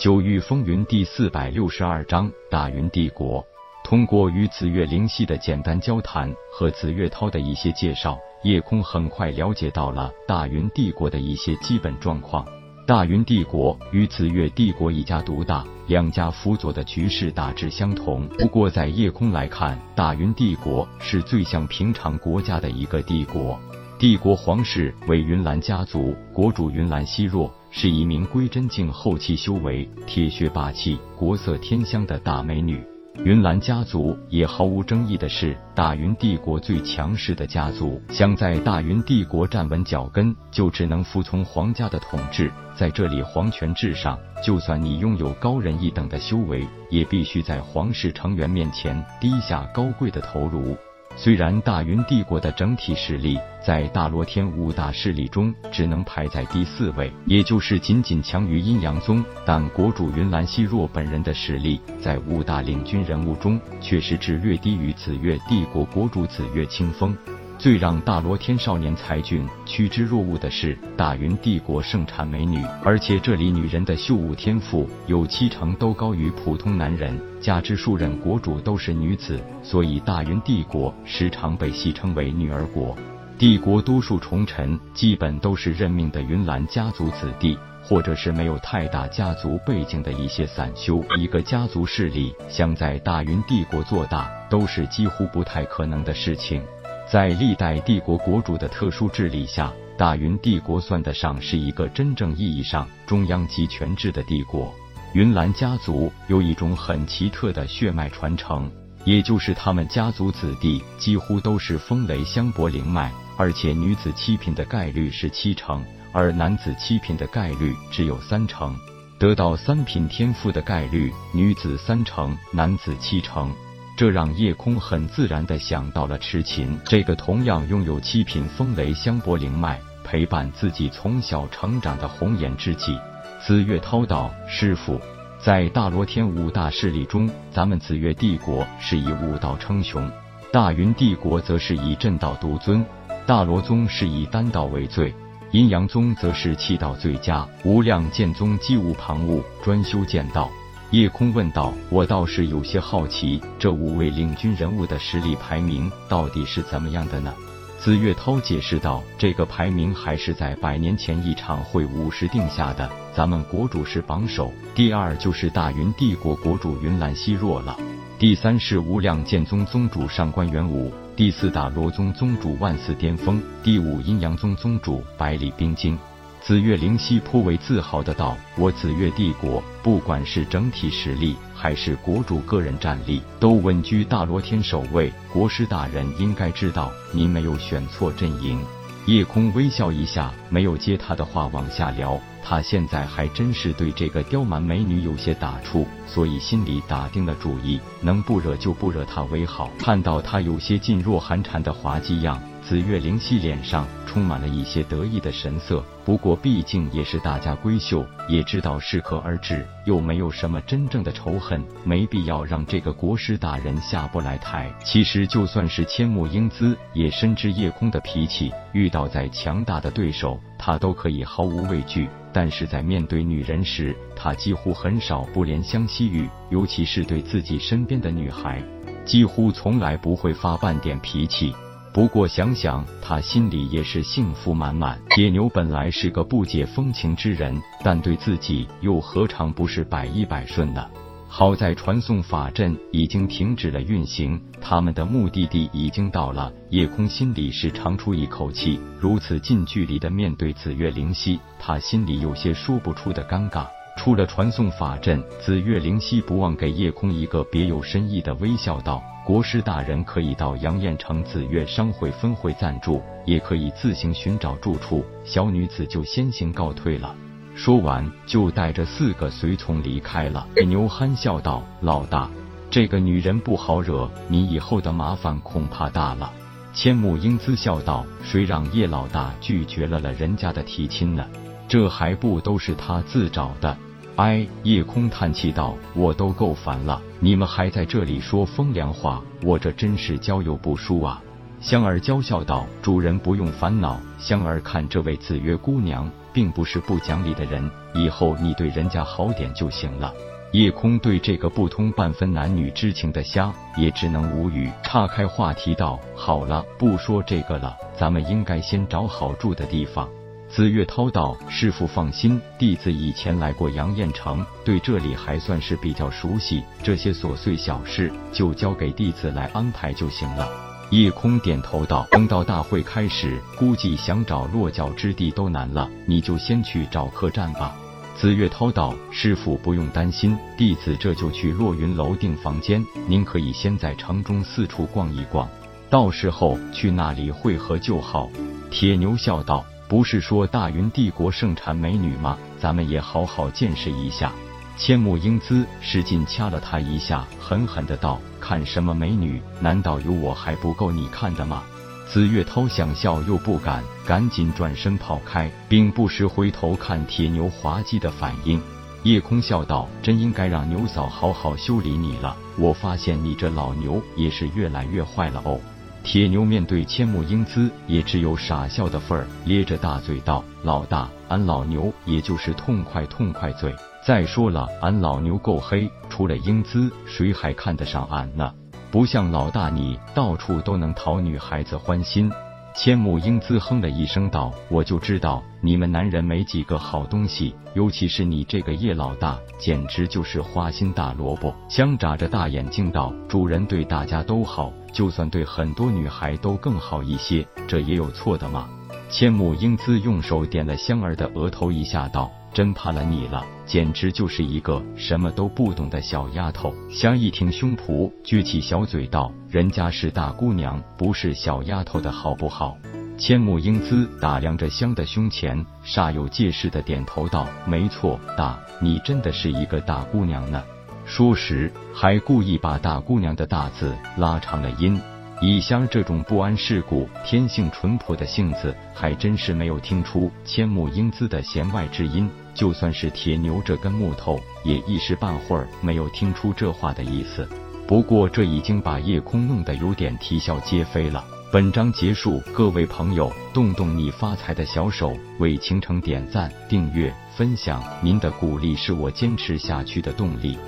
九域风云第四百六十二章大云帝国。通过与紫月灵犀的简单交谈和紫月涛的一些介绍，夜空很快了解到了大云帝国的一些基本状况。大云帝国与紫月帝国一家独大，两家辅佐的局势大致相同。不过在夜空来看，大云帝国是最像平常国家的一个帝国。帝国皇室为云岚家族，国主云岚希若是一名归真境后期修为、铁血霸气、国色天香的大美女。云岚家族也毫无争议的是大云帝国最强势的家族，想在大云帝国站稳脚跟，就只能服从皇家的统治。在这里，皇权至上，就算你拥有高人一等的修为，也必须在皇室成员面前低下高贵的头颅。虽然大云帝国的整体实力在大罗天五大势力中只能排在第四位，也就是仅仅强于阴阳宗，但国主云兰希若本人的实力在五大领军人物中却是只略低于紫月帝国国主紫月清风。最让大罗天少年才俊趋之若鹜的是，大云帝国盛产美女，而且这里女人的秀武天赋有七成都高于普通男人，加之数任国主都是女子，所以大云帝国时常被戏称为女儿国。帝国多数重臣基本都是任命的云岚家族子弟，或者是没有太大家族背景的一些散修。一个家族势力想在大云帝国做大，都是几乎不太可能的事情。在历代帝国国主的特殊治理下，大云帝国算得上是一个真正意义上中央集权制的帝国。云岚家族有一种很奇特的血脉传承，也就是他们家族子弟几乎都是风雷香柏灵脉，而且女子七品的概率是七成，而男子七品的概率只有三成。得到三品天赋的概率，女子三成，男子七成。这让夜空很自然的想到了痴琴，这个同样拥有七品风雷香波灵脉，陪伴自己从小成长的红颜知己。紫月涛道：“师傅，在大罗天五大势力中，咱们紫月帝国是以武道称雄，大云帝国则是以阵道独尊，大罗宗是以丹道为最，阴阳宗则是气道最佳，无量剑宗机无旁骛，专修剑道。”夜空问道：“我倒是有些好奇，这五位领军人物的实力排名到底是怎么样的呢？”紫月涛解释道：“这个排名还是在百年前一场会武时定下的，咱们国主是榜首，第二就是大云帝国国主云岚希若了，第三是无量剑宗宗主上官元武，第四大罗宗宗主万四巅峰，第五阴阳宗宗主百里冰晶。”紫月灵犀颇为自豪的道：“我紫月帝国，不管是整体实力，还是国主个人战力，都稳居大罗天首位。国师大人应该知道，您没有选错阵营。”夜空微笑一下，没有接他的话往下聊。他现在还真是对这个刁蛮美女有些打怵，所以心里打定了主意，能不惹就不惹她为好。看到她有些噤若寒蝉的滑稽样。紫月灵犀脸上充满了一些得意的神色，不过毕竟也是大家闺秀，也知道适可而止，又没有什么真正的仇恨，没必要让这个国师大人下不来台。其实就算是千木英姿，也深知夜空的脾气，遇到再强大的对手，他都可以毫无畏惧。但是在面对女人时，他几乎很少不怜香惜玉，尤其是对自己身边的女孩，几乎从来不会发半点脾气。不过想想，他心里也是幸福满满。野牛本来是个不解风情之人，但对自己又何尝不是百依百顺呢？好在传送法阵已经停止了运行，他们的目的地已经到了。夜空心里是长出一口气，如此近距离的面对紫月灵犀，他心里有些说不出的尴尬。出了传送法阵，紫月灵犀不忘给夜空一个别有深意的微笑，道。国师大人可以到杨彦城紫月商会分会暂住，也可以自行寻找住处。小女子就先行告退了。说完，就带着四个随从离开了。牛憨笑道：“老大，这个女人不好惹，你以后的麻烦恐怕大了。”千木英姿笑道：“谁让叶老大拒绝了了人家的提亲呢？这还不都是他自找的？”哎，夜空叹气道：“我都够烦了，你们还在这里说风凉话，我这真是交友不淑啊！”香儿娇笑道：“主人不用烦恼，香儿看这位紫月姑娘并不是不讲理的人，以后你对人家好点就行了。”叶空对这个不通半分男女之情的虾也只能无语，岔开话题道：“好了，不说这个了，咱们应该先找好住的地方。”紫月涛道：“师傅放心，弟子以前来过杨彦城，对这里还算是比较熟悉，这些琐碎小事就交给弟子来安排就行了。”叶空点头道：“等到大会开始，估计想找落脚之地都难了，你就先去找客栈吧。”紫月涛道：“师傅不用担心，弟子这就去落云楼订房间。您可以先在城中四处逛一逛，到时候去那里会合就好。”铁牛笑道：“不是说大云帝国盛产美女吗？咱们也好好见识一下。”千木英姿使劲掐了他一下，狠狠的道：“看什么美女？难道有我还不够你看的吗？”紫月涛想笑又不敢，赶紧转身跑开，并不时回头看铁牛滑稽的反应。夜空笑道：“真应该让牛嫂好好修理你了。我发现你这老牛也是越来越坏了哦。”铁牛面对千木英姿，也只有傻笑的份儿，咧着大嘴道：“老大，俺老牛也就是痛快痛快嘴。再说了，俺老牛够黑，除了英姿，谁还看得上俺呢？”不像老大你到处都能讨女孩子欢心。千木英姿哼了一声道：“我就知道你们男人没几个好东西，尤其是你这个叶老大，简直就是花心大萝卜。”香眨着大眼睛道：“主人对大家都好，就算对很多女孩都更好一些，这也有错的吗？”千木英姿用手点了香儿的额头一下道。真怕了你了，简直就是一个什么都不懂的小丫头。香一挺胸脯，撅起小嘴道：“人家是大姑娘，不是小丫头的好不好？”千木英姿打量着香的胸前，煞有介事的点头道：“没错，大，你真的是一个大姑娘呢。”说时还故意把大姑娘的大字拉长了音。以香这种不谙世故、天性淳朴的性子，还真是没有听出千木英姿的弦外之音。就算是铁牛这根木头，也一时半会儿没有听出这话的意思。不过这已经把夜空弄得有点啼笑皆非了。本章结束，各位朋友，动动你发财的小手，为倾城点赞、订阅、分享，您的鼓励是我坚持下去的动力。